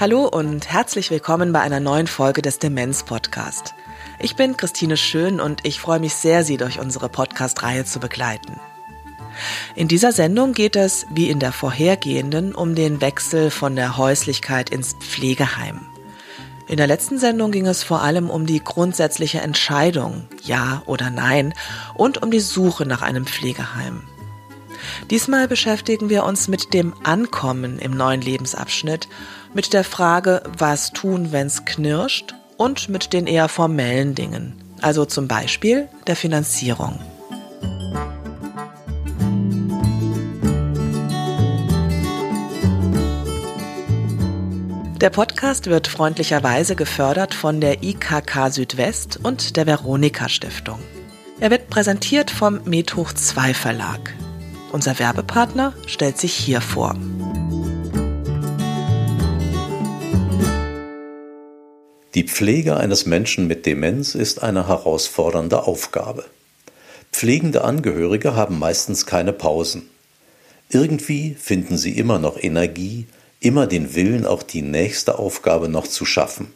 Hallo und herzlich willkommen bei einer neuen Folge des Demenz Podcast. Ich bin Christine Schön und ich freue mich sehr, Sie durch unsere Podcast-Reihe zu begleiten. In dieser Sendung geht es, wie in der vorhergehenden, um den Wechsel von der Häuslichkeit ins Pflegeheim. In der letzten Sendung ging es vor allem um die grundsätzliche Entscheidung, ja oder nein, und um die Suche nach einem Pflegeheim. Diesmal beschäftigen wir uns mit dem Ankommen im neuen Lebensabschnitt mit der Frage, was tun, wenn's knirscht und mit den eher formellen Dingen, also zum Beispiel der Finanzierung. Der Podcast wird freundlicherweise gefördert von der IKK Südwest und der Veronika Stiftung. Er wird präsentiert vom Methoch 2 Verlag. Unser Werbepartner stellt sich hier vor. Die Pflege eines Menschen mit Demenz ist eine herausfordernde Aufgabe. Pflegende Angehörige haben meistens keine Pausen. Irgendwie finden sie immer noch Energie, immer den Willen, auch die nächste Aufgabe noch zu schaffen.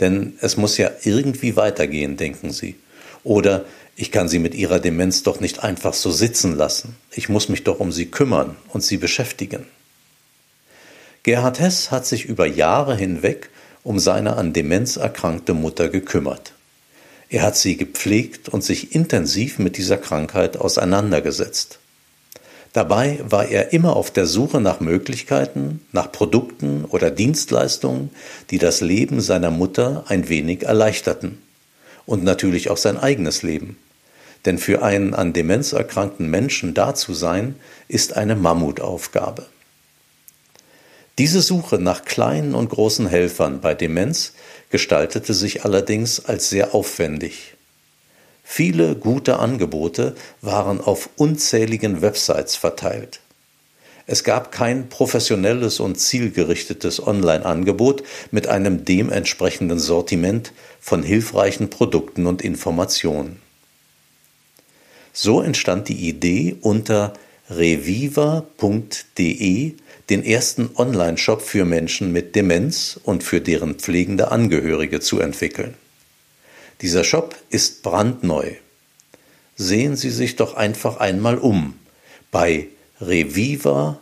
Denn es muss ja irgendwie weitergehen, denken sie. Oder ich kann sie mit ihrer Demenz doch nicht einfach so sitzen lassen. Ich muss mich doch um sie kümmern und sie beschäftigen. Gerhard Hess hat sich über Jahre hinweg um seine an Demenz erkrankte Mutter gekümmert. Er hat sie gepflegt und sich intensiv mit dieser Krankheit auseinandergesetzt. Dabei war er immer auf der Suche nach Möglichkeiten, nach Produkten oder Dienstleistungen, die das Leben seiner Mutter ein wenig erleichterten. Und natürlich auch sein eigenes Leben. Denn für einen an Demenz erkrankten Menschen da zu sein, ist eine Mammutaufgabe. Diese Suche nach kleinen und großen Helfern bei Demenz gestaltete sich allerdings als sehr aufwendig. Viele gute Angebote waren auf unzähligen Websites verteilt. Es gab kein professionelles und zielgerichtetes Online-Angebot mit einem dementsprechenden Sortiment von hilfreichen Produkten und Informationen. So entstand die Idee unter reviva.de den ersten Online-Shop für Menschen mit Demenz und für deren pflegende Angehörige zu entwickeln. Dieser Shop ist brandneu. Sehen Sie sich doch einfach einmal um bei reviva.de.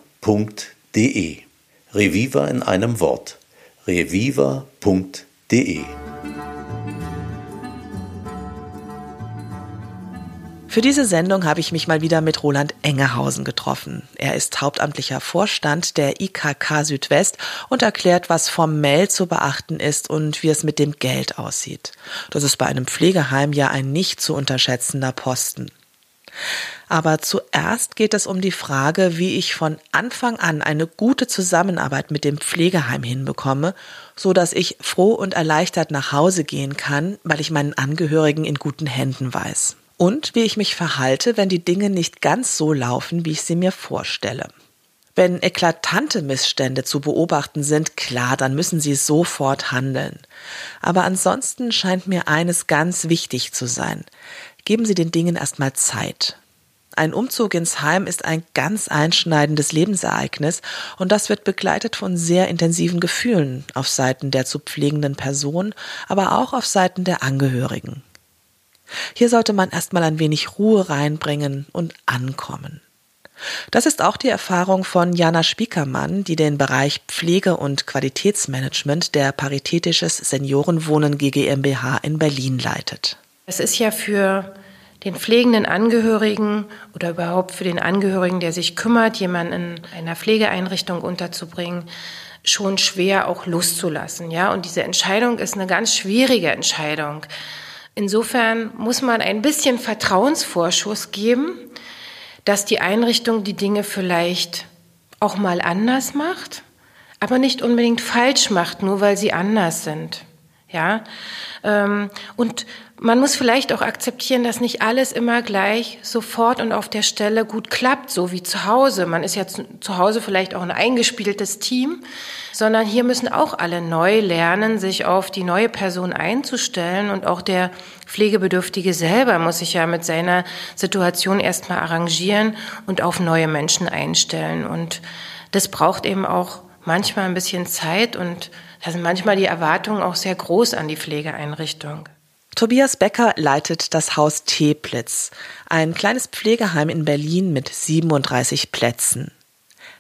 Reviva in einem Wort. reviva.de Für diese Sendung habe ich mich mal wieder mit Roland Engehausen getroffen. Er ist hauptamtlicher Vorstand der IKK Südwest und erklärt, was formell zu beachten ist und wie es mit dem Geld aussieht. Das ist bei einem Pflegeheim ja ein nicht zu unterschätzender Posten. Aber zuerst geht es um die Frage, wie ich von Anfang an eine gute Zusammenarbeit mit dem Pflegeheim hinbekomme, so dass ich froh und erleichtert nach Hause gehen kann, weil ich meinen Angehörigen in guten Händen weiß und wie ich mich verhalte, wenn die Dinge nicht ganz so laufen, wie ich sie mir vorstelle. Wenn eklatante Missstände zu beobachten sind, klar, dann müssen Sie sofort handeln. Aber ansonsten scheint mir eines ganz wichtig zu sein. Geben Sie den Dingen erstmal Zeit. Ein Umzug ins Heim ist ein ganz einschneidendes Lebensereignis und das wird begleitet von sehr intensiven Gefühlen auf Seiten der zu pflegenden Person, aber auch auf Seiten der Angehörigen. Hier sollte man erstmal ein wenig Ruhe reinbringen und ankommen. Das ist auch die Erfahrung von Jana Spiekermann, die den Bereich Pflege und Qualitätsmanagement der Paritätisches Seniorenwohnen GmbH in Berlin leitet. Es ist ja für den pflegenden Angehörigen oder überhaupt für den Angehörigen, der sich kümmert, jemanden in einer Pflegeeinrichtung unterzubringen, schon schwer auch loszulassen, ja. Und diese Entscheidung ist eine ganz schwierige Entscheidung. Insofern muss man ein bisschen Vertrauensvorschuss geben, dass die Einrichtung die Dinge vielleicht auch mal anders macht, aber nicht unbedingt falsch macht, nur weil sie anders sind. Ja, ähm, und man muss vielleicht auch akzeptieren, dass nicht alles immer gleich sofort und auf der Stelle gut klappt, so wie zu Hause. Man ist ja zu, Hause vielleicht auch ein eingespieltes Team, sondern hier müssen auch alle neu lernen, sich auf die neue Person einzustellen und auch der Pflegebedürftige selber muss sich ja mit seiner Situation erstmal arrangieren und auf neue Menschen einstellen. Und das braucht eben auch manchmal ein bisschen Zeit und da sind manchmal die Erwartungen auch sehr groß an die Pflegeeinrichtung. Tobias Becker leitet das Haus Teplitz, ein kleines Pflegeheim in Berlin mit 37 Plätzen.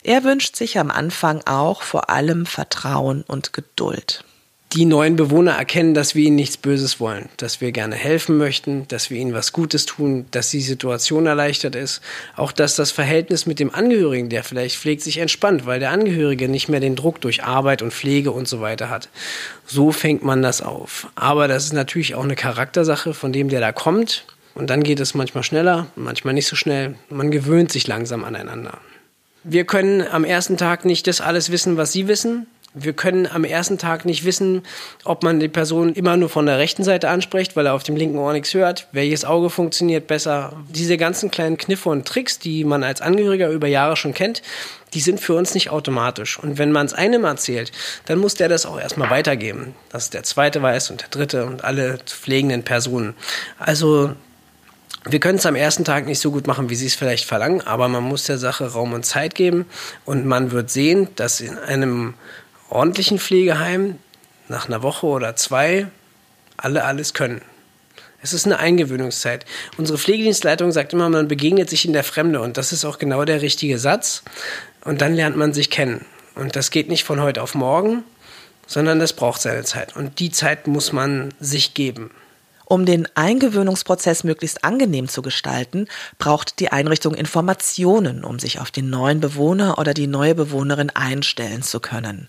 Er wünscht sich am Anfang auch vor allem Vertrauen und Geduld die neuen Bewohner erkennen, dass wir ihnen nichts Böses wollen, dass wir gerne helfen möchten, dass wir ihnen was Gutes tun, dass die Situation erleichtert ist, auch dass das Verhältnis mit dem Angehörigen, der vielleicht pflegt, sich entspannt, weil der Angehörige nicht mehr den Druck durch Arbeit und Pflege und so weiter hat. So fängt man das auf. Aber das ist natürlich auch eine Charaktersache von dem, der da kommt. Und dann geht es manchmal schneller, manchmal nicht so schnell. Man gewöhnt sich langsam aneinander. Wir können am ersten Tag nicht das alles wissen, was Sie wissen. Wir können am ersten Tag nicht wissen, ob man die Person immer nur von der rechten Seite anspricht, weil er auf dem linken Ohr nichts hört, welches Auge funktioniert besser. Diese ganzen kleinen Kniffe und Tricks, die man als Angehöriger über Jahre schon kennt, die sind für uns nicht automatisch. Und wenn man es einem erzählt, dann muss der das auch erstmal weitergeben, dass der zweite weiß und der dritte und alle pflegenden Personen. Also wir können es am ersten Tag nicht so gut machen, wie Sie es vielleicht verlangen, aber man muss der Sache Raum und Zeit geben und man wird sehen, dass in einem ordentlichen Pflegeheim nach einer Woche oder zwei alle alles können. Es ist eine Eingewöhnungszeit. Unsere Pflegedienstleitung sagt immer, man begegnet sich in der Fremde und das ist auch genau der richtige Satz. Und dann lernt man sich kennen. Und das geht nicht von heute auf morgen, sondern das braucht seine Zeit. Und die Zeit muss man sich geben. Um den Eingewöhnungsprozess möglichst angenehm zu gestalten, braucht die Einrichtung Informationen, um sich auf den neuen Bewohner oder die neue Bewohnerin einstellen zu können.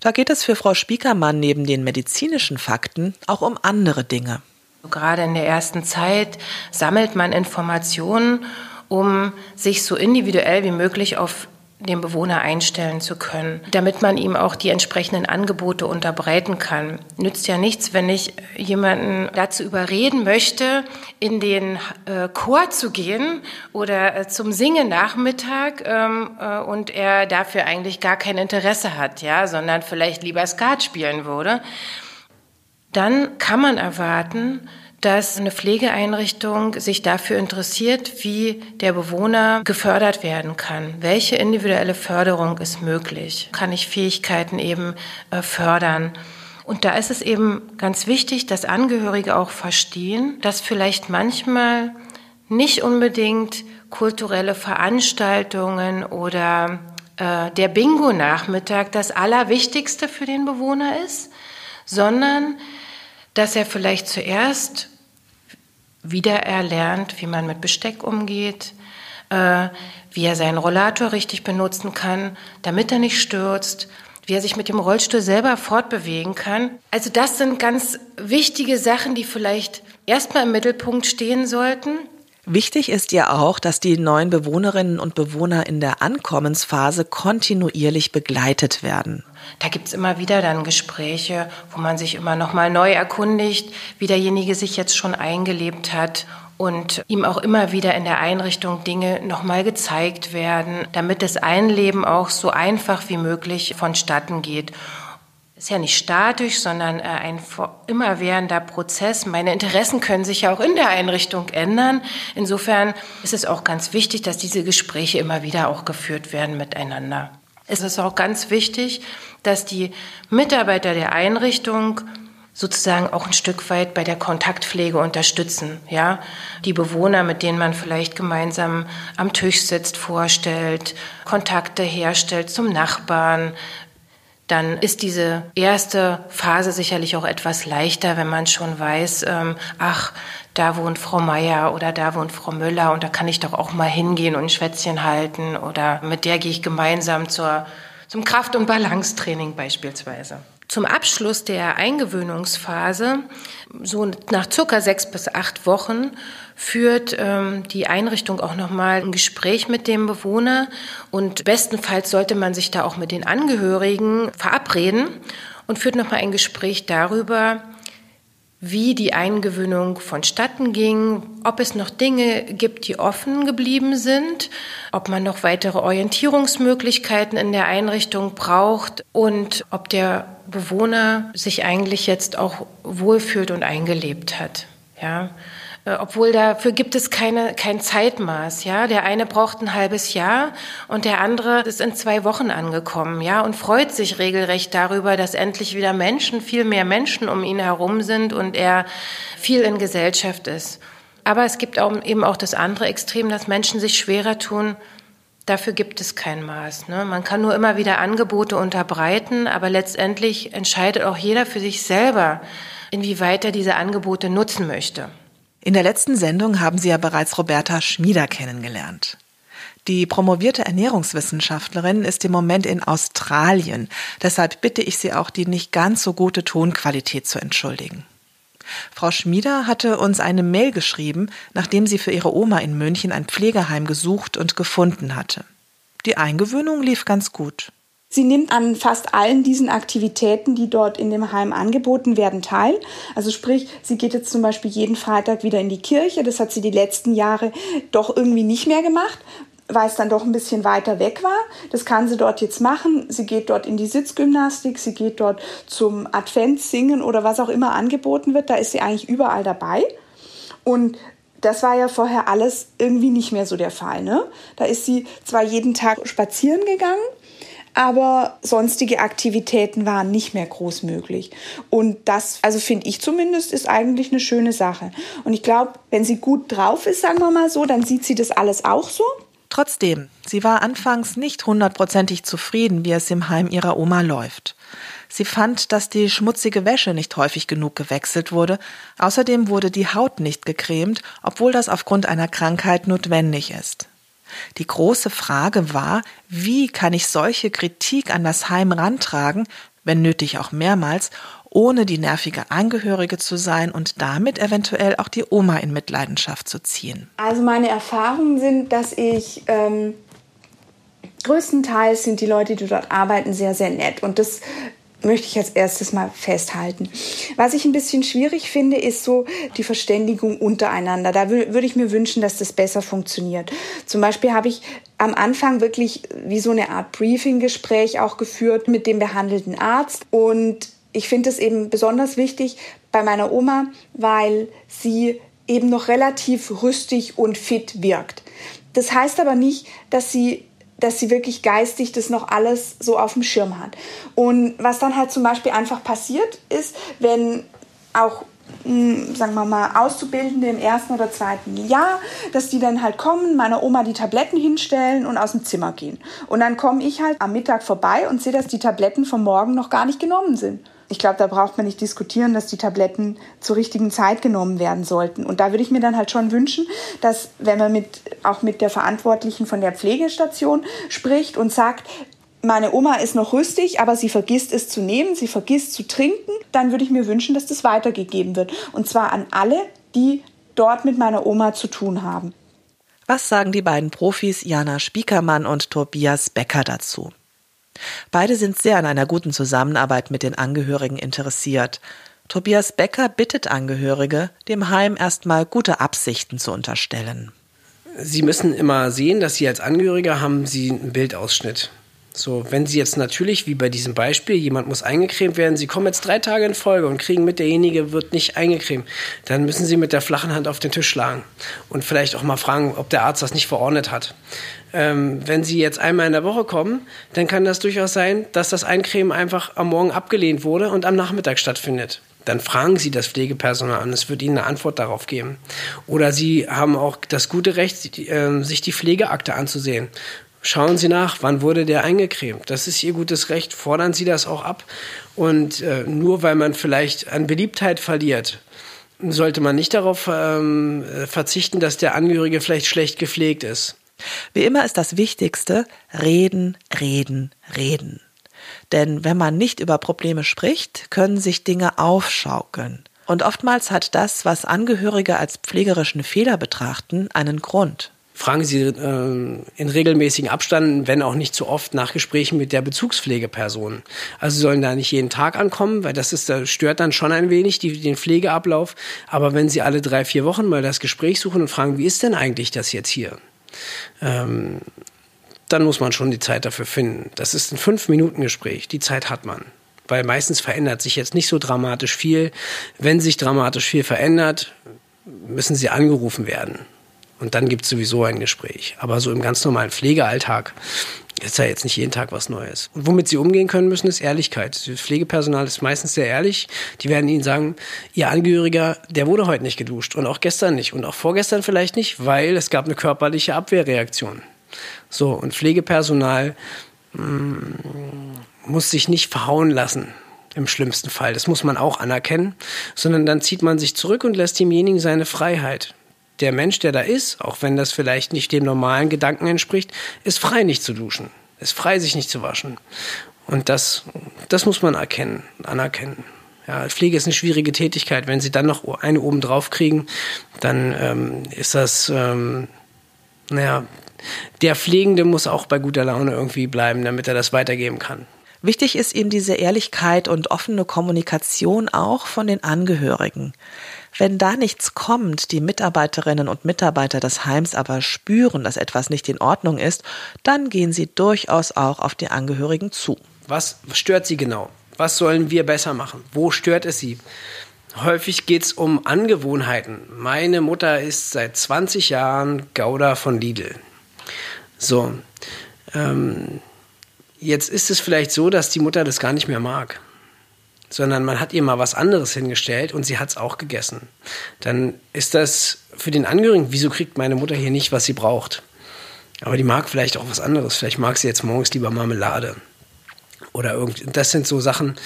Da geht es für Frau Spiekermann neben den medizinischen Fakten auch um andere Dinge. Gerade in der ersten Zeit sammelt man Informationen, um sich so individuell wie möglich auf den Bewohner einstellen zu können, damit man ihm auch die entsprechenden Angebote unterbreiten kann. Nützt ja nichts, wenn ich jemanden dazu überreden möchte, in den äh, Chor zu gehen oder äh, zum Singen Nachmittag ähm, äh, und er dafür eigentlich gar kein Interesse hat, ja, sondern vielleicht lieber Skat spielen würde. Dann kann man erwarten, dass eine Pflegeeinrichtung sich dafür interessiert, wie der Bewohner gefördert werden kann. Welche individuelle Förderung ist möglich? Kann ich Fähigkeiten eben äh, fördern? Und da ist es eben ganz wichtig, dass Angehörige auch verstehen, dass vielleicht manchmal nicht unbedingt kulturelle Veranstaltungen oder äh, der Bingo-Nachmittag das Allerwichtigste für den Bewohner ist, sondern dass er vielleicht zuerst wieder wie man mit Besteck umgeht, äh, wie er seinen Rollator richtig benutzen kann, damit er nicht stürzt, wie er sich mit dem Rollstuhl selber fortbewegen kann. Also das sind ganz wichtige Sachen, die vielleicht erstmal im Mittelpunkt stehen sollten. Wichtig ist ja auch, dass die neuen Bewohnerinnen und Bewohner in der Ankommensphase kontinuierlich begleitet werden. Da gibt's immer wieder dann Gespräche, wo man sich immer noch mal neu erkundigt, wie derjenige sich jetzt schon eingelebt hat und ihm auch immer wieder in der Einrichtung Dinge nochmal gezeigt werden, damit das Einleben auch so einfach wie möglich vonstatten geht. Ist ja nicht statisch, sondern äh, ein immerwährender Prozess. Meine Interessen können sich ja auch in der Einrichtung ändern. Insofern ist es auch ganz wichtig, dass diese Gespräche immer wieder auch geführt werden miteinander. Es ist auch ganz wichtig, dass die Mitarbeiter der Einrichtung sozusagen auch ein Stück weit bei der Kontaktpflege unterstützen, ja, die Bewohner, mit denen man vielleicht gemeinsam am Tisch sitzt, vorstellt, Kontakte herstellt zum Nachbarn, dann ist diese erste Phase sicherlich auch etwas leichter, wenn man schon weiß, ähm, ach, da wohnt Frau Meier oder da wohnt Frau Müller und da kann ich doch auch mal hingehen und ein Schwätzchen halten oder mit der gehe ich gemeinsam zur, zum Kraft- und Balancetraining beispielsweise. Zum Abschluss der Eingewöhnungsphase, so nach circa sechs bis acht Wochen, führt ähm, die Einrichtung auch nochmal ein Gespräch mit dem Bewohner. Und bestenfalls sollte man sich da auch mit den Angehörigen verabreden und führt nochmal ein Gespräch darüber, wie die Eingewöhnung vonstatten ging, ob es noch Dinge gibt, die offen geblieben sind, ob man noch weitere Orientierungsmöglichkeiten in der Einrichtung braucht und ob der Bewohner sich eigentlich jetzt auch wohlfühlt und eingelebt hat. Ja, obwohl dafür gibt es keine, kein Zeitmaß. Ja, der eine braucht ein halbes Jahr und der andere ist in zwei Wochen angekommen. Ja, und freut sich regelrecht darüber, dass endlich wieder Menschen, viel mehr Menschen um ihn herum sind und er viel in Gesellschaft ist. Aber es gibt auch, eben auch das andere Extrem, dass Menschen sich schwerer tun. Dafür gibt es kein Maß. Ne? Man kann nur immer wieder Angebote unterbreiten, aber letztendlich entscheidet auch jeder für sich selber, inwieweit er diese Angebote nutzen möchte. In der letzten Sendung haben Sie ja bereits Roberta Schmieder kennengelernt. Die promovierte Ernährungswissenschaftlerin ist im Moment in Australien. Deshalb bitte ich Sie auch, die nicht ganz so gute Tonqualität zu entschuldigen. Frau Schmieder hatte uns eine Mail geschrieben, nachdem sie für ihre Oma in München ein Pflegeheim gesucht und gefunden hatte. Die Eingewöhnung lief ganz gut. Sie nimmt an fast allen diesen Aktivitäten, die dort in dem Heim angeboten werden, teil. Also sprich, sie geht jetzt zum Beispiel jeden Freitag wieder in die Kirche. Das hat sie die letzten Jahre doch irgendwie nicht mehr gemacht, weil es dann doch ein bisschen weiter weg war. Das kann sie dort jetzt machen. Sie geht dort in die Sitzgymnastik, sie geht dort zum Adventssingen oder was auch immer angeboten wird. Da ist sie eigentlich überall dabei. Und das war ja vorher alles irgendwie nicht mehr so der Fall. Ne? Da ist sie zwar jeden Tag spazieren gegangen, aber sonstige Aktivitäten waren nicht mehr groß möglich. Und das, also finde ich zumindest, ist eigentlich eine schöne Sache. Und ich glaube, wenn sie gut drauf ist, sagen wir mal so, dann sieht sie das alles auch so. Trotzdem, sie war anfangs nicht hundertprozentig zufrieden, wie es im Heim ihrer Oma läuft. Sie fand, dass die schmutzige Wäsche nicht häufig genug gewechselt wurde. Außerdem wurde die Haut nicht gecremt, obwohl das aufgrund einer Krankheit notwendig ist. Die große Frage war, wie kann ich solche Kritik an das Heim rantragen, wenn nötig auch mehrmals, ohne die nervige Angehörige zu sein und damit eventuell auch die Oma in Mitleidenschaft zu ziehen. Also meine Erfahrungen sind, dass ich ähm, größtenteils sind die Leute, die dort arbeiten, sehr, sehr nett. Und das möchte ich als erstes mal festhalten. Was ich ein bisschen schwierig finde, ist so die Verständigung untereinander. Da würde ich mir wünschen, dass das besser funktioniert. Zum Beispiel habe ich am Anfang wirklich wie so eine Art Briefing-Gespräch auch geführt mit dem behandelten Arzt und ich finde es eben besonders wichtig bei meiner Oma, weil sie eben noch relativ rüstig und fit wirkt. Das heißt aber nicht, dass sie dass sie wirklich geistig das noch alles so auf dem Schirm hat. Und was dann halt zum Beispiel einfach passiert ist, wenn auch hm, sagen wir mal, Auszubildende im ersten oder zweiten Jahr, dass die dann halt kommen, meiner Oma die Tabletten hinstellen und aus dem Zimmer gehen. Und dann komme ich halt am Mittag vorbei und sehe, dass die Tabletten vom Morgen noch gar nicht genommen sind ich glaube, da braucht man nicht diskutieren, dass die Tabletten zur richtigen Zeit genommen werden sollten. Und da würde ich mir dann halt schon wünschen, dass wenn man mit, auch mit der Verantwortlichen von der Pflegestation spricht und sagt, meine Oma ist noch rüstig, aber sie vergisst es zu nehmen, sie vergisst zu trinken, dann würde ich mir wünschen, dass das weitergegeben wird. Und zwar an alle, die dort mit meiner Oma zu tun haben. Was sagen die beiden Profis Jana Spiekermann und Tobias Becker dazu? Beide sind sehr an einer guten Zusammenarbeit mit den Angehörigen interessiert. Tobias Becker bittet Angehörige, dem Heim erstmal gute Absichten zu unterstellen. Sie müssen immer sehen, dass Sie als Angehöriger haben Sie einen Bildausschnitt. So, wenn Sie jetzt natürlich, wie bei diesem Beispiel, jemand muss eingecremt werden, Sie kommen jetzt drei Tage in Folge und kriegen mit, derjenige wird nicht eingecremt, dann müssen Sie mit der flachen Hand auf den Tisch schlagen und vielleicht auch mal fragen, ob der Arzt das nicht verordnet hat. Ähm, wenn Sie jetzt einmal in der Woche kommen, dann kann das durchaus sein, dass das Eincremen einfach am Morgen abgelehnt wurde und am Nachmittag stattfindet dann fragen Sie das Pflegepersonal an. Es wird Ihnen eine Antwort darauf geben. Oder Sie haben auch das gute Recht, ähm, sich die Pflegeakte anzusehen. Schauen Sie nach, wann wurde der eingecremt. Das ist Ihr gutes Recht. Fordern Sie das auch ab. Und äh, nur weil man vielleicht an Beliebtheit verliert, sollte man nicht darauf ähm, verzichten, dass der Angehörige vielleicht schlecht gepflegt ist. Wie immer ist das Wichtigste reden, reden, reden. Denn wenn man nicht über Probleme spricht, können sich Dinge aufschaukeln. Und oftmals hat das, was Angehörige als pflegerischen Fehler betrachten, einen Grund. Fragen Sie äh, in regelmäßigen Abständen, wenn auch nicht zu oft, nach Gesprächen mit der Bezugspflegeperson. Also Sie sollen da nicht jeden Tag ankommen, weil das ist, das stört dann schon ein wenig die, den Pflegeablauf. Aber wenn Sie alle drei, vier Wochen mal das Gespräch suchen und fragen, wie ist denn eigentlich das jetzt hier? Ähm, dann muss man schon die Zeit dafür finden. Das ist ein Fünf-Minuten-Gespräch. Die Zeit hat man. Weil meistens verändert sich jetzt nicht so dramatisch viel. Wenn sich dramatisch viel verändert, müssen sie angerufen werden. Und dann gibt es sowieso ein Gespräch. Aber so im ganz normalen Pflegealltag ist ja jetzt nicht jeden Tag was Neues. Und womit sie umgehen können müssen, ist Ehrlichkeit. Das Pflegepersonal ist meistens sehr ehrlich. Die werden ihnen sagen, ihr Angehöriger, der wurde heute nicht geduscht und auch gestern nicht und auch vorgestern vielleicht nicht, weil es gab eine körperliche Abwehrreaktion. So, und Pflegepersonal mh, mm, muss sich nicht verhauen lassen im schlimmsten Fall. Das muss man auch anerkennen, sondern dann zieht man sich zurück und lässt demjenigen seine Freiheit der Mensch, der da ist, auch wenn das vielleicht nicht dem normalen Gedanken entspricht, ist frei, nicht zu duschen, ist frei, sich nicht zu waschen. Und das, das muss man erkennen, anerkennen. Ja, Pflege ist eine schwierige Tätigkeit. Wenn Sie dann noch eine oben drauf kriegen, dann ähm, ist das, ähm, naja, der Pflegende muss auch bei guter Laune irgendwie bleiben, damit er das weitergeben kann. Wichtig ist ihm diese Ehrlichkeit und offene Kommunikation auch von den Angehörigen. Wenn da nichts kommt, die Mitarbeiterinnen und Mitarbeiter des Heims aber spüren, dass etwas nicht in Ordnung ist, dann gehen sie durchaus auch auf die Angehörigen zu. Was stört sie genau? Was sollen wir besser machen? Wo stört es sie? Häufig geht es um Angewohnheiten. Meine Mutter ist seit 20 Jahren Gouda von Lidl. So, ähm, jetzt ist es vielleicht so, dass die Mutter das gar nicht mehr mag sondern man hat ihr mal was anderes hingestellt und sie hat es auch gegessen. Dann ist das für den Angehörigen, wieso kriegt meine Mutter hier nicht, was sie braucht? Aber die mag vielleicht auch was anderes. Vielleicht mag sie jetzt morgens lieber Marmelade. Oder irgend. Das sind so Sachen,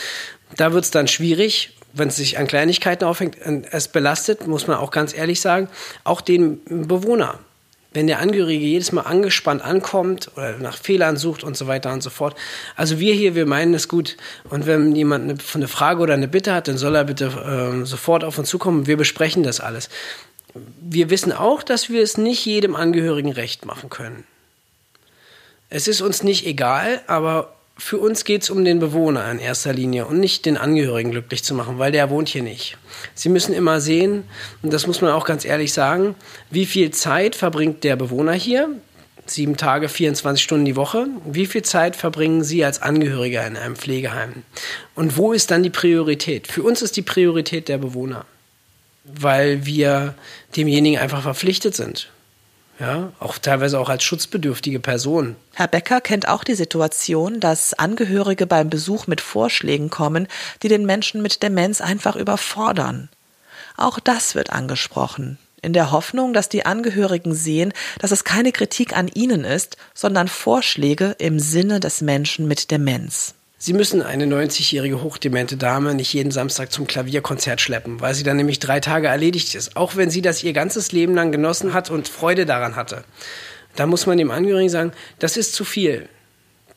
da wird es dann schwierig, wenn es sich an Kleinigkeiten aufhängt. Es belastet, muss man auch ganz ehrlich sagen, auch den Bewohner wenn der Angehörige jedes Mal angespannt ankommt oder nach Fehlern sucht und so weiter und so fort. Also wir hier, wir meinen es gut. Und wenn jemand eine, eine Frage oder eine Bitte hat, dann soll er bitte äh, sofort auf uns zukommen. Wir besprechen das alles. Wir wissen auch, dass wir es nicht jedem Angehörigen recht machen können. Es ist uns nicht egal, aber für uns geht es um den Bewohner in erster Linie und nicht den Angehörigen glücklich zu machen, weil der wohnt hier nicht. Sie müssen immer sehen, und das muss man auch ganz ehrlich sagen, wie viel Zeit verbringt der Bewohner hier? Sieben Tage, 24 Stunden die Woche. Wie viel Zeit verbringen Sie als Angehöriger in einem Pflegeheim? Und wo ist dann die Priorität? Für uns ist die Priorität der Bewohner, weil wir demjenigen einfach verpflichtet sind ja, auch teilweise auch als schutzbedürftige Person. Herr Becker kennt auch die Situation, dass Angehörige beim Besuch mit Vorschlägen kommen, die den Menschen mit Demenz einfach überfordern. Auch das wird angesprochen, in der Hoffnung, dass die Angehörigen sehen, dass es keine Kritik an ihnen ist, sondern Vorschläge im Sinne des Menschen mit Demenz. Sie müssen eine 90-jährige hochdemente Dame nicht jeden Samstag zum Klavierkonzert schleppen, weil sie dann nämlich drei Tage erledigt ist, auch wenn sie das ihr ganzes Leben lang genossen hat und Freude daran hatte. Da muss man dem Angehörigen sagen, das ist zu viel.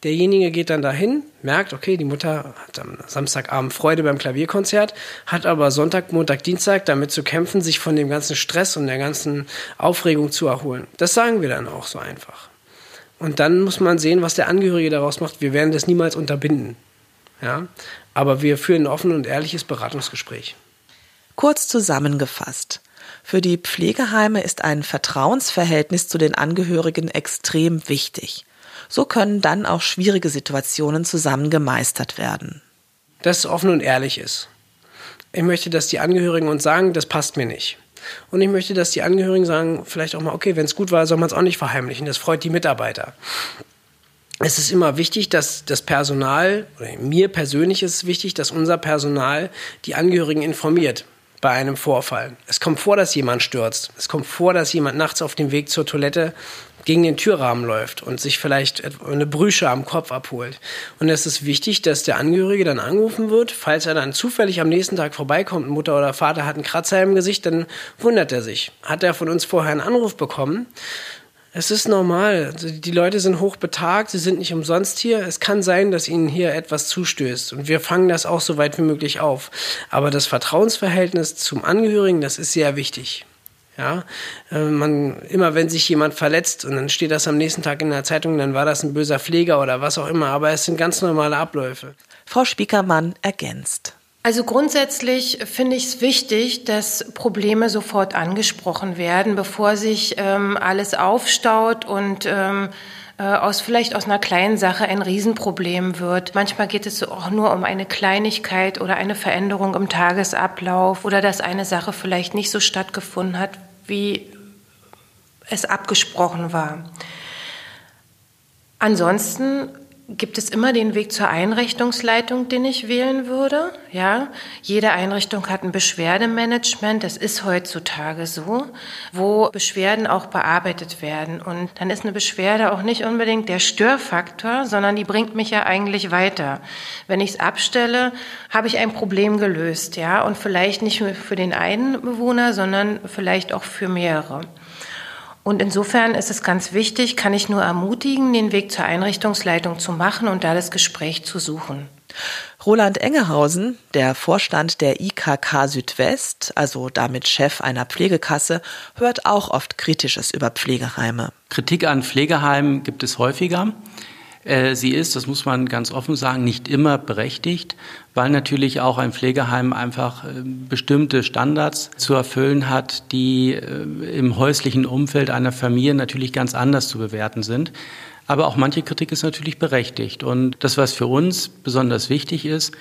Derjenige geht dann dahin, merkt, okay, die Mutter hat am Samstagabend Freude beim Klavierkonzert, hat aber Sonntag, Montag, Dienstag damit zu kämpfen, sich von dem ganzen Stress und der ganzen Aufregung zu erholen. Das sagen wir dann auch so einfach. Und dann muss man sehen, was der Angehörige daraus macht. Wir werden das niemals unterbinden. Ja? Aber wir führen ein offenes und ehrliches Beratungsgespräch. Kurz zusammengefasst. Für die Pflegeheime ist ein Vertrauensverhältnis zu den Angehörigen extrem wichtig. So können dann auch schwierige Situationen zusammen gemeistert werden. Dass es offen und ehrlich ist. Ich möchte, dass die Angehörigen uns sagen, das passt mir nicht. Und ich möchte, dass die Angehörigen sagen, vielleicht auch mal, okay, wenn es gut war, soll man es auch nicht verheimlichen. Das freut die Mitarbeiter. Es ist immer wichtig, dass das Personal, mir persönlich ist es wichtig, dass unser Personal die Angehörigen informiert bei einem Vorfall. Es kommt vor, dass jemand stürzt. Es kommt vor, dass jemand nachts auf dem Weg zur Toilette gegen den Türrahmen läuft und sich vielleicht eine Brüche am Kopf abholt. Und es ist wichtig, dass der Angehörige dann angerufen wird. Falls er dann zufällig am nächsten Tag vorbeikommt, Mutter oder Vater hat einen Kratzer im Gesicht, dann wundert er sich. Hat er von uns vorher einen Anruf bekommen? Es ist normal. Also die Leute sind hochbetagt, sie sind nicht umsonst hier. Es kann sein, dass ihnen hier etwas zustößt. Und wir fangen das auch so weit wie möglich auf. Aber das Vertrauensverhältnis zum Angehörigen, das ist sehr wichtig. Ja, äh, man, immer wenn sich jemand verletzt und dann steht das am nächsten Tag in der Zeitung, dann war das ein böser Pfleger oder was auch immer, aber es sind ganz normale Abläufe. Frau Spiekermann ergänzt. Also grundsätzlich finde ich es wichtig, dass Probleme sofort angesprochen werden, bevor sich ähm, alles aufstaut und ähm, äh, aus vielleicht aus einer kleinen Sache ein Riesenproblem wird. Manchmal geht es auch nur um eine Kleinigkeit oder eine Veränderung im Tagesablauf oder dass eine Sache vielleicht nicht so stattgefunden hat, wie es abgesprochen war. Ansonsten gibt es immer den Weg zur Einrichtungsleitung, den ich wählen würde. Ja, jede Einrichtung hat ein Beschwerdemanagement. Das ist heutzutage so, wo Beschwerden auch bearbeitet werden. Und dann ist eine Beschwerde auch nicht unbedingt der Störfaktor, sondern die bringt mich ja eigentlich weiter. Wenn ich es abstelle, habe ich ein Problem gelöst. Ja, und vielleicht nicht nur für den einen Bewohner, sondern vielleicht auch für mehrere. Und insofern ist es ganz wichtig, kann ich nur ermutigen, den Weg zur Einrichtungsleitung zu machen und da das Gespräch zu suchen. Roland Engehausen, der Vorstand der IKK Südwest, also damit Chef einer Pflegekasse, hört auch oft Kritisches über Pflegeheime. Kritik an Pflegeheimen gibt es häufiger. Äh, sie ist, das muss man ganz offen sagen, nicht immer berechtigt, weil natürlich auch ein Pflegeheim einfach äh, bestimmte Standards zu erfüllen hat, die äh, im häuslichen Umfeld einer Familie natürlich ganz anders zu bewerten sind. Aber auch manche Kritik ist natürlich berechtigt. Und das, was für uns besonders wichtig ist,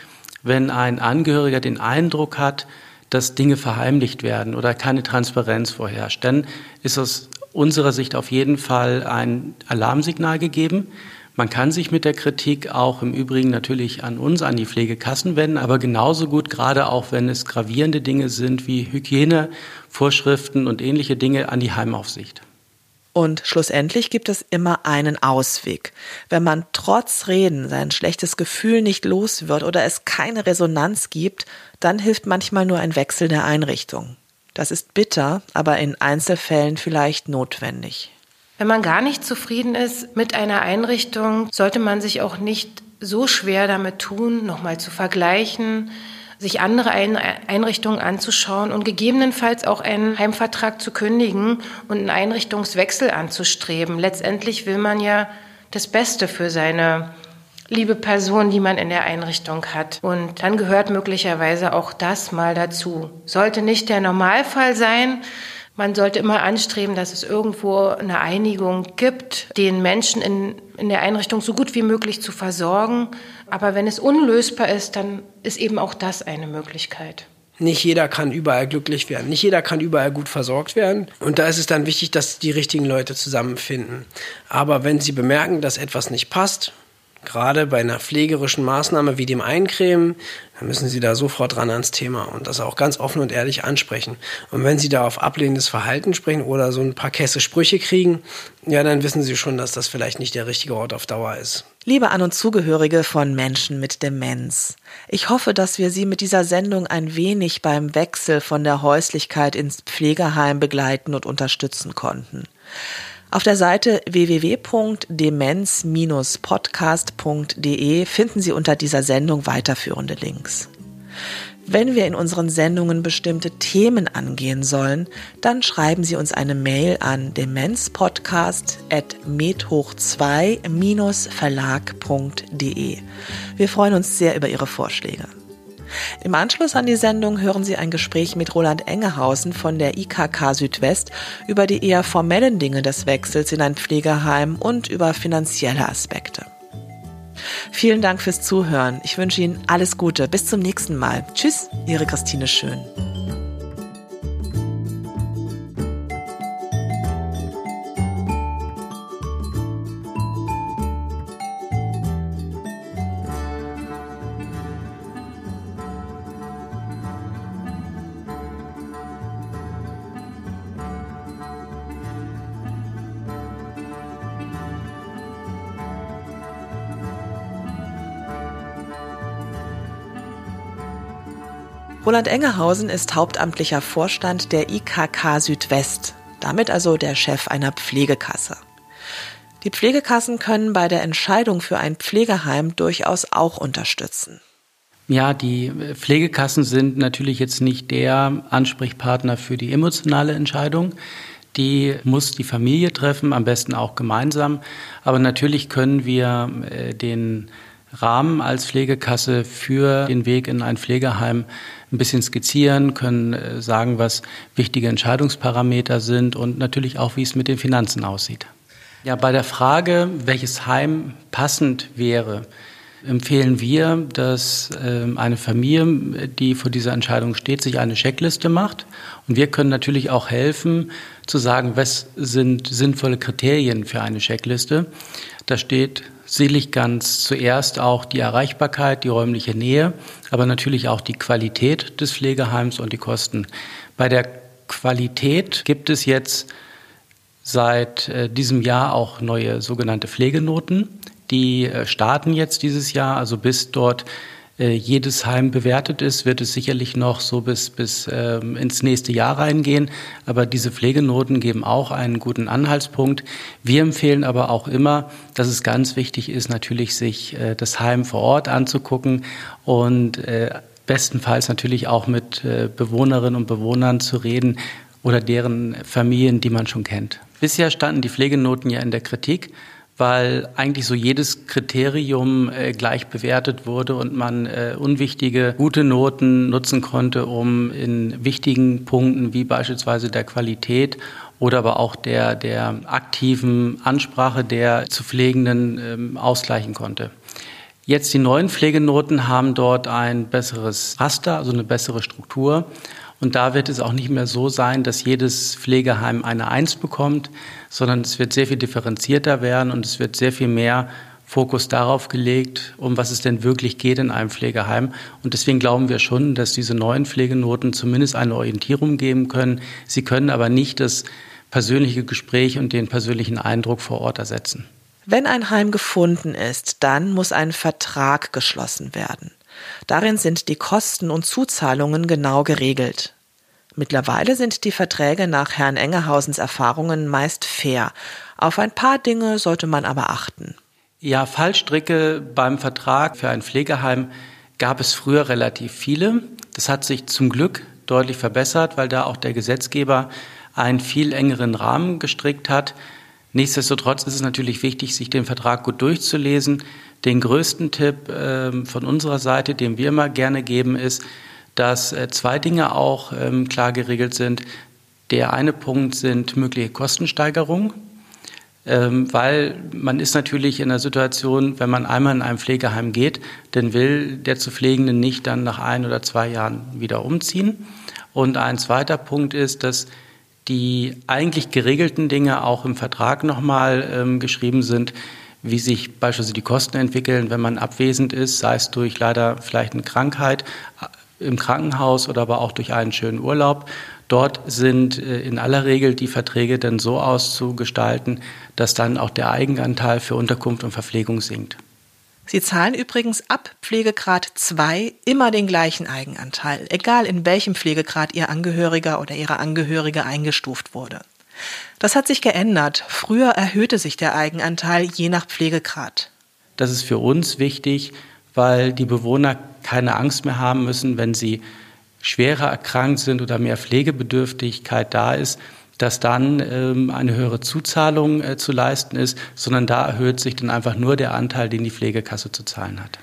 wenn ein Angehöriger den Eindruck hat, dass Dinge verheimlicht werden oder keine Transparenz vorherrscht, dann ist aus unserer Sicht auf jeden Fall ein Alarmsignal gegeben. Man kann sich mit der Kritik auch im Übrigen natürlich an uns, an die Pflegekassen wenden, aber genauso gut, gerade auch wenn es gravierende Dinge sind wie Hygienevorschriften und ähnliche Dinge, an die Heimaufsicht. Und schlussendlich gibt es immer einen Ausweg. Wenn man trotz Reden sein schlechtes Gefühl nicht los wird oder es keine Resonanz gibt, dann hilft manchmal nur ein Wechsel der Einrichtung. Das ist bitter, aber in Einzelfällen vielleicht notwendig. Wenn man gar nicht zufrieden ist mit einer Einrichtung, sollte man sich auch nicht so schwer damit tun, nochmal zu vergleichen, sich andere Einrichtungen anzuschauen und gegebenenfalls auch einen Heimvertrag zu kündigen und einen Einrichtungswechsel anzustreben. Letztendlich will man ja das Beste für seine liebe Person, die man in der Einrichtung hat. Und dann gehört möglicherweise auch das mal dazu. Sollte nicht der Normalfall sein, man sollte immer anstreben, dass es irgendwo eine Einigung gibt, den Menschen in, in der Einrichtung so gut wie möglich zu versorgen. Aber wenn es unlösbar ist, dann ist eben auch das eine Möglichkeit. Nicht jeder kann überall glücklich werden. Nicht jeder kann überall gut versorgt werden. Und da ist es dann wichtig, dass die richtigen Leute zusammenfinden. Aber wenn Sie bemerken, dass etwas nicht passt, Gerade bei einer pflegerischen Maßnahme wie dem Eincremen, dann müssen Sie da sofort ran ans Thema und das auch ganz offen und ehrlich ansprechen. Und wenn Sie da auf ablehnendes Verhalten sprechen oder so ein paar Käse Sprüche kriegen, ja, dann wissen Sie schon, dass das vielleicht nicht der richtige Ort auf Dauer ist. Liebe An- und Zugehörige von Menschen mit Demenz, ich hoffe, dass wir Sie mit dieser Sendung ein wenig beim Wechsel von der Häuslichkeit ins Pflegeheim begleiten und unterstützen konnten. Auf der Seite www.demenz-podcast.de finden Sie unter dieser Sendung weiterführende Links. Wenn wir in unseren Sendungen bestimmte Themen angehen sollen, dann schreiben Sie uns eine Mail an demenzpodcast.medhoch2-verlag.de. Wir freuen uns sehr über Ihre Vorschläge. Im Anschluss an die Sendung hören Sie ein Gespräch mit Roland Engehausen von der IKK Südwest über die eher formellen Dinge des Wechsels in ein Pflegeheim und über finanzielle Aspekte. Vielen Dank fürs Zuhören. Ich wünsche Ihnen alles Gute. Bis zum nächsten Mal. Tschüss, Ihre Christine Schön. Roland Engehausen ist hauptamtlicher Vorstand der IKK Südwest, damit also der Chef einer Pflegekasse. Die Pflegekassen können bei der Entscheidung für ein Pflegeheim durchaus auch unterstützen. Ja, die Pflegekassen sind natürlich jetzt nicht der Ansprechpartner für die emotionale Entscheidung. Die muss die Familie treffen, am besten auch gemeinsam. Aber natürlich können wir äh, den Rahmen als Pflegekasse für den Weg in ein Pflegeheim ein bisschen skizzieren, können äh, sagen, was wichtige Entscheidungsparameter sind und natürlich auch, wie es mit den Finanzen aussieht. Ja, bei der Frage, welches Heim passend wäre, empfehlen wir, dass ähm, eine Familie, die vor dieser Entscheidung steht, sich eine Checkliste macht. Und wir können natürlich auch helfen, zu sagen, was sind sinnvolle Kriterien für eine Checkliste. Da steht sicherlich ganz zuerst auch die Erreichbarkeit, die räumliche Nähe, aber natürlich auch die Qualität des Pflegeheims und die Kosten. Bei der Qualität gibt es jetzt seit äh, diesem Jahr auch neue sogenannte Pflegenoten. Die äh, starten jetzt dieses Jahr, also bis dort jedes Heim bewertet ist, wird es sicherlich noch so bis, bis ähm, ins nächste Jahr reingehen. Aber diese Pflegenoten geben auch einen guten Anhaltspunkt. Wir empfehlen aber auch immer, dass es ganz wichtig ist, natürlich sich äh, das Heim vor Ort anzugucken und äh, bestenfalls natürlich auch mit äh, Bewohnerinnen und Bewohnern zu reden oder deren Familien, die man schon kennt. Bisher standen die Pflegenoten ja in der Kritik weil eigentlich so jedes Kriterium äh, gleich bewertet wurde und man äh, unwichtige gute Noten nutzen konnte, um in wichtigen Punkten wie beispielsweise der Qualität oder aber auch der, der aktiven Ansprache der zu Pflegenden ähm, ausgleichen konnte. Jetzt die neuen Pflegenoten haben dort ein besseres Raster, also eine bessere Struktur. Und da wird es auch nicht mehr so sein, dass jedes Pflegeheim eine Eins bekommt, sondern es wird sehr viel differenzierter werden und es wird sehr viel mehr Fokus darauf gelegt, um was es denn wirklich geht in einem Pflegeheim. Und deswegen glauben wir schon, dass diese neuen Pflegenoten zumindest eine Orientierung geben können. Sie können aber nicht das persönliche Gespräch und den persönlichen Eindruck vor Ort ersetzen. Wenn ein Heim gefunden ist, dann muss ein Vertrag geschlossen werden. Darin sind die Kosten und Zuzahlungen genau geregelt. Mittlerweile sind die Verträge nach Herrn Engerhausens Erfahrungen meist fair. Auf ein paar Dinge sollte man aber achten. Ja, Fallstricke beim Vertrag für ein Pflegeheim gab es früher relativ viele. Das hat sich zum Glück deutlich verbessert, weil da auch der Gesetzgeber einen viel engeren Rahmen gestrickt hat. Nichtsdestotrotz ist es natürlich wichtig, sich den Vertrag gut durchzulesen. Den größten Tipp äh, von unserer Seite, den wir immer gerne geben, ist, dass äh, zwei Dinge auch ähm, klar geregelt sind. Der eine Punkt sind mögliche Kostensteigerungen, ähm, weil man ist natürlich in der Situation, wenn man einmal in einem Pflegeheim geht, dann will der zu Pflegende nicht dann nach ein oder zwei Jahren wieder umziehen. Und ein zweiter Punkt ist, dass die eigentlich geregelten Dinge auch im Vertrag nochmal ähm, geschrieben sind, wie sich beispielsweise die Kosten entwickeln, wenn man abwesend ist, sei es durch leider vielleicht eine Krankheit im Krankenhaus oder aber auch durch einen schönen Urlaub. Dort sind äh, in aller Regel die Verträge dann so auszugestalten, dass dann auch der Eigenanteil für Unterkunft und Verpflegung sinkt. Sie zahlen übrigens ab Pflegegrad 2 immer den gleichen Eigenanteil, egal in welchem Pflegegrad Ihr Angehöriger oder Ihre Angehörige eingestuft wurde. Das hat sich geändert. Früher erhöhte sich der Eigenanteil je nach Pflegegrad. Das ist für uns wichtig, weil die Bewohner keine Angst mehr haben müssen, wenn sie schwerer erkrankt sind oder mehr Pflegebedürftigkeit da ist, dass dann ähm, eine höhere Zuzahlung äh, zu leisten ist, sondern da erhöht sich dann einfach nur der Anteil, den die Pflegekasse zu zahlen hat.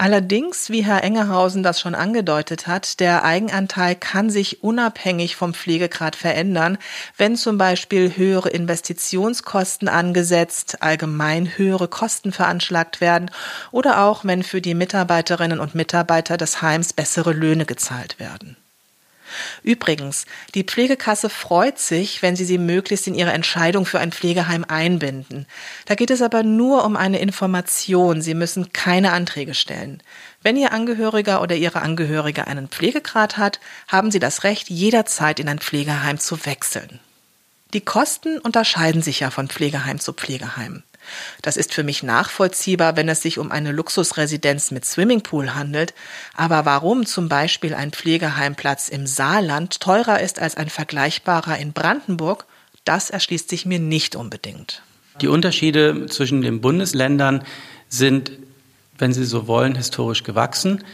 Allerdings, wie Herr Engerhausen das schon angedeutet hat, der Eigenanteil kann sich unabhängig vom Pflegegrad verändern, wenn zum Beispiel höhere Investitionskosten angesetzt, allgemein höhere Kosten veranschlagt werden oder auch wenn für die Mitarbeiterinnen und Mitarbeiter des Heims bessere Löhne gezahlt werden. Übrigens, die Pflegekasse freut sich, wenn Sie sie möglichst in Ihre Entscheidung für ein Pflegeheim einbinden. Da geht es aber nur um eine Information. Sie müssen keine Anträge stellen. Wenn Ihr Angehöriger oder Ihre Angehörige einen Pflegegrad hat, haben Sie das Recht, jederzeit in ein Pflegeheim zu wechseln. Die Kosten unterscheiden sich ja von Pflegeheim zu Pflegeheim. Das ist für mich nachvollziehbar, wenn es sich um eine Luxusresidenz mit Swimmingpool handelt. Aber warum zum Beispiel ein Pflegeheimplatz im Saarland teurer ist als ein vergleichbarer in Brandenburg, das erschließt sich mir nicht unbedingt. Die Unterschiede zwischen den Bundesländern sind, wenn Sie so wollen, historisch gewachsen.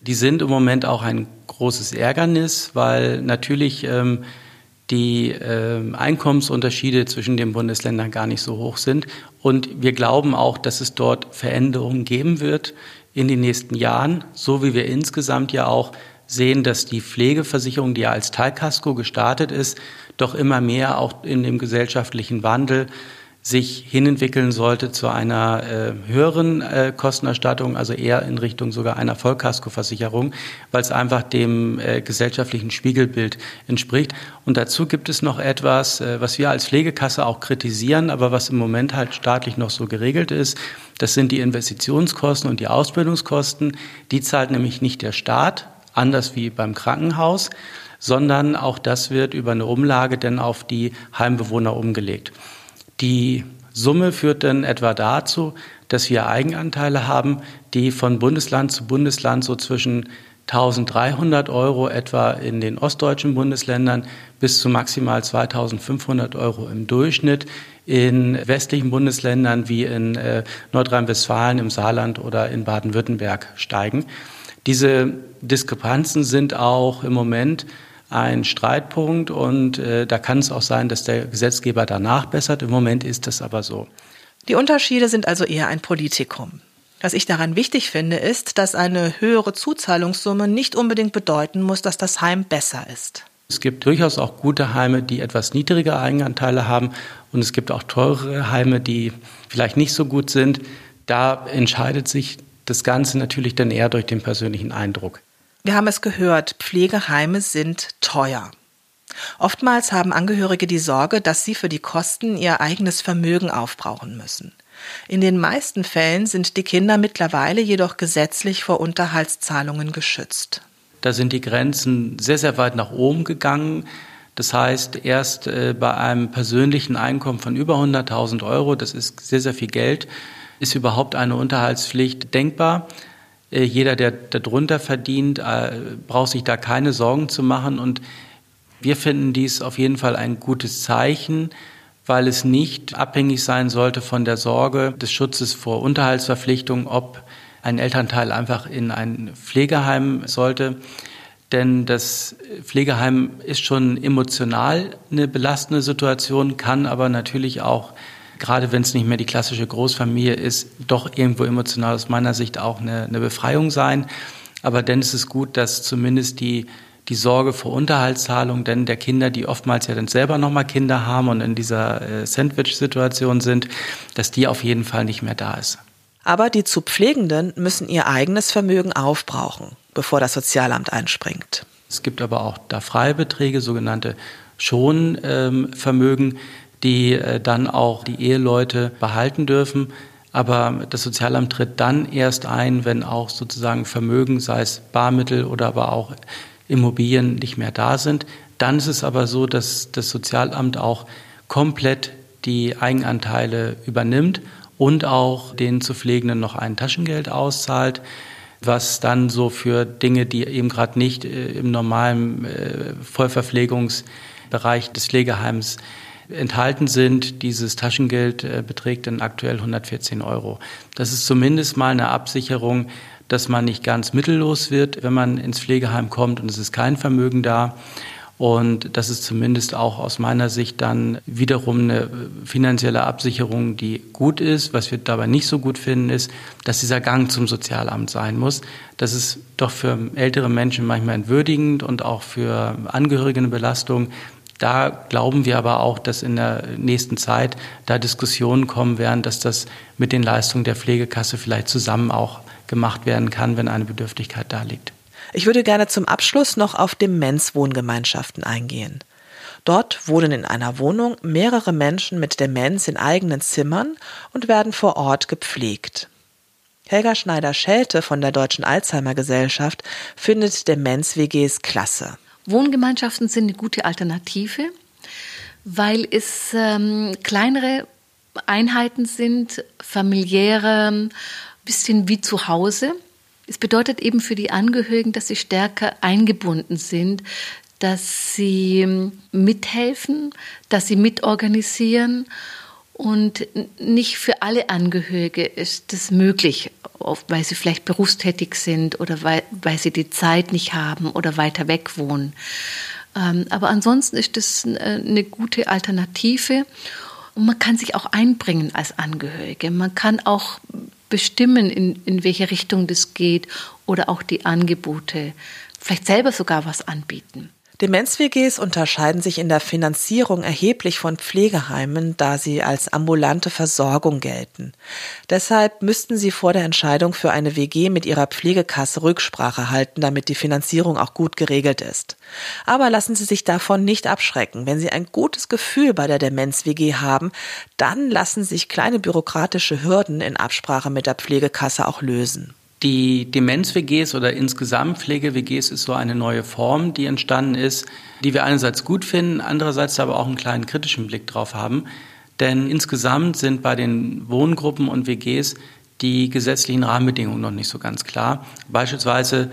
Die sind im Moment auch ein großes Ärgernis, weil natürlich ähm, die äh, Einkommensunterschiede zwischen den Bundesländern gar nicht so hoch sind. Und wir glauben auch, dass es dort Veränderungen geben wird in den nächsten Jahren, so wie wir insgesamt ja auch sehen, dass die Pflegeversicherung, die ja als Teilkasko gestartet ist, doch immer mehr auch in dem gesellschaftlichen Wandel sich hinentwickeln sollte zu einer äh, höheren äh, Kostenerstattung, also eher in Richtung sogar einer Vollkaskoversicherung, weil es einfach dem äh, gesellschaftlichen Spiegelbild entspricht. Und dazu gibt es noch etwas, äh, was wir als Pflegekasse auch kritisieren, aber was im Moment halt staatlich noch so geregelt ist. Das sind die Investitionskosten und die Ausbildungskosten. Die zahlt nämlich nicht der Staat, anders wie beim Krankenhaus, sondern auch das wird über eine Umlage dann auf die Heimbewohner umgelegt. Die Summe führt dann etwa dazu, dass wir Eigenanteile haben, die von Bundesland zu Bundesland so zwischen 1300 Euro etwa in den ostdeutschen Bundesländern bis zu maximal 2500 Euro im Durchschnitt in westlichen Bundesländern wie in äh, Nordrhein-Westfalen, im Saarland oder in Baden-Württemberg steigen. Diese Diskrepanzen sind auch im Moment ein Streitpunkt und äh, da kann es auch sein, dass der Gesetzgeber danach bessert. Im Moment ist das aber so. Die Unterschiede sind also eher ein Politikum. Was ich daran wichtig finde, ist, dass eine höhere Zuzahlungssumme nicht unbedingt bedeuten muss, dass das Heim besser ist. Es gibt durchaus auch gute Heime, die etwas niedrige Eigenanteile haben und es gibt auch teurere Heime, die vielleicht nicht so gut sind. Da entscheidet sich das Ganze natürlich dann eher durch den persönlichen Eindruck. Wir haben es gehört, Pflegeheime sind teuer. Oftmals haben Angehörige die Sorge, dass sie für die Kosten ihr eigenes Vermögen aufbrauchen müssen. In den meisten Fällen sind die Kinder mittlerweile jedoch gesetzlich vor Unterhaltszahlungen geschützt. Da sind die Grenzen sehr, sehr weit nach oben gegangen. Das heißt, erst äh, bei einem persönlichen Einkommen von über 100.000 Euro, das ist sehr, sehr viel Geld, ist überhaupt eine Unterhaltspflicht denkbar. Äh, jeder, der darunter verdient, äh, braucht sich da keine Sorgen zu machen. Und wir finden dies auf jeden Fall ein gutes Zeichen, weil es nicht abhängig sein sollte von der Sorge des Schutzes vor Unterhaltsverpflichtungen, ob ein Elternteil einfach in ein Pflegeheim sollte. Denn das Pflegeheim ist schon emotional eine belastende Situation, kann aber natürlich auch gerade wenn es nicht mehr die klassische Großfamilie ist, doch irgendwo emotional aus meiner Sicht auch eine, eine Befreiung sein. Aber dann ist es gut, dass zumindest die, die Sorge vor Unterhaltszahlung denn der Kinder, die oftmals ja dann selber nochmal Kinder haben und in dieser äh, Sandwich-Situation sind, dass die auf jeden Fall nicht mehr da ist. Aber die zu Pflegenden müssen ihr eigenes Vermögen aufbrauchen, bevor das Sozialamt einspringt. Es gibt aber auch da Freibeträge, sogenannte Schonvermögen, die äh, dann auch die Eheleute behalten dürfen. Aber das Sozialamt tritt dann erst ein, wenn auch sozusagen Vermögen, sei es Barmittel oder aber auch Immobilien nicht mehr da sind. Dann ist es aber so, dass das Sozialamt auch komplett die Eigenanteile übernimmt und auch den zu Pflegenden noch ein Taschengeld auszahlt, was dann so für Dinge, die eben gerade nicht äh, im normalen äh, Vollverpflegungsbereich des Pflegeheims enthalten sind. Dieses Taschengeld äh, beträgt dann aktuell 114 Euro. Das ist zumindest mal eine Absicherung, dass man nicht ganz mittellos wird, wenn man ins Pflegeheim kommt und es ist kein Vermögen da. Und das ist zumindest auch aus meiner Sicht dann wiederum eine finanzielle Absicherung, die gut ist. Was wir dabei nicht so gut finden, ist, dass dieser Gang zum Sozialamt sein muss. Das ist doch für ältere Menschen manchmal entwürdigend und auch für Angehörige eine Belastung. Da glauben wir aber auch, dass in der nächsten Zeit da Diskussionen kommen werden, dass das mit den Leistungen der Pflegekasse vielleicht zusammen auch gemacht werden kann, wenn eine Bedürftigkeit da liegt. Ich würde gerne zum Abschluss noch auf Demenzwohngemeinschaften eingehen. Dort wohnen in einer Wohnung mehrere Menschen mit Demenz in eigenen Zimmern und werden vor Ort gepflegt. Helga Schneider-Schelte von der Deutschen Alzheimer Gesellschaft findet Demenz-WGs klasse. Wohngemeinschaften sind eine gute Alternative, weil es ähm, kleinere Einheiten sind, familiäre, bisschen wie zu Hause. Es bedeutet eben für die Angehörigen, dass sie stärker eingebunden sind, dass sie ähm, mithelfen, dass sie mitorganisieren Und nicht für alle Angehörige ist das möglich, weil sie vielleicht berufstätig sind oder weil, weil sie die Zeit nicht haben oder weiter weg wohnen. Ähm, aber ansonsten ist das eine gute Alternative. Und man kann sich auch einbringen als Angehörige. Man kann auch bestimmen, in, in welche Richtung das geht oder auch die Angebote, vielleicht selber sogar was anbieten. Demenz-WGs unterscheiden sich in der Finanzierung erheblich von Pflegeheimen, da sie als ambulante Versorgung gelten. Deshalb müssten sie vor der Entscheidung für eine WG mit ihrer Pflegekasse Rücksprache halten, damit die Finanzierung auch gut geregelt ist. Aber lassen Sie sich davon nicht abschrecken. Wenn Sie ein gutes Gefühl bei der Demenz-WG haben, dann lassen sich kleine bürokratische Hürden in Absprache mit der Pflegekasse auch lösen. Die Demenz-WGs oder insgesamt Pflege-WGs ist so eine neue Form, die entstanden ist, die wir einerseits gut finden, andererseits aber auch einen kleinen kritischen Blick drauf haben. Denn insgesamt sind bei den Wohngruppen und WGs die gesetzlichen Rahmenbedingungen noch nicht so ganz klar. Beispielsweise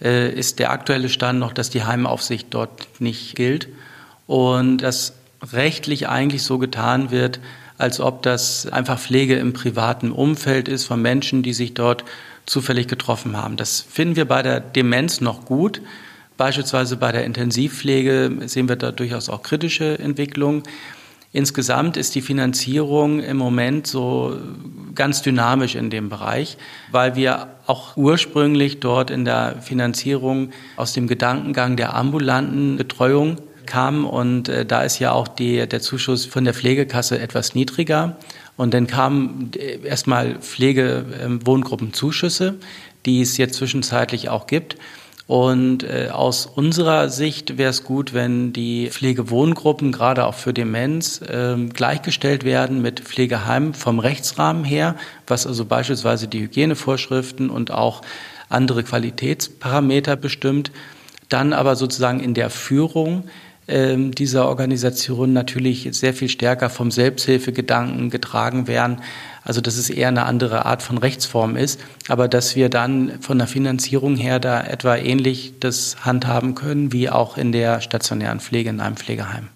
äh, ist der aktuelle Stand noch, dass die Heimaufsicht dort nicht gilt und dass rechtlich eigentlich so getan wird, als ob das einfach Pflege im privaten Umfeld ist von Menschen, die sich dort zufällig getroffen haben. Das finden wir bei der Demenz noch gut. Beispielsweise bei der Intensivpflege sehen wir da durchaus auch kritische Entwicklungen. Insgesamt ist die Finanzierung im Moment so ganz dynamisch in dem Bereich, weil wir auch ursprünglich dort in der Finanzierung aus dem Gedankengang der ambulanten Betreuung kamen und äh, da ist ja auch die, der Zuschuss von der Pflegekasse etwas niedriger. Und dann kamen äh, erstmal Pflegewohngruppenzuschüsse, die es jetzt zwischenzeitlich auch gibt. Und äh, aus unserer Sicht wäre es gut, wenn die Pflegewohngruppen, gerade auch für Demenz, äh, gleichgestellt werden mit Pflegeheimen vom Rechtsrahmen her, was also beispielsweise die Hygienevorschriften und auch andere Qualitätsparameter bestimmt. Dann aber sozusagen in der Führung ähm, dieser Organisation natürlich sehr viel stärker vom Selbsthilfegedanken getragen werden. Also dass es eher eine andere Art von Rechtsform ist, aber dass wir dann von der Finanzierung her da etwa ähnlich das handhaben können wie auch in der stationären Pflege in einem Pflegeheim.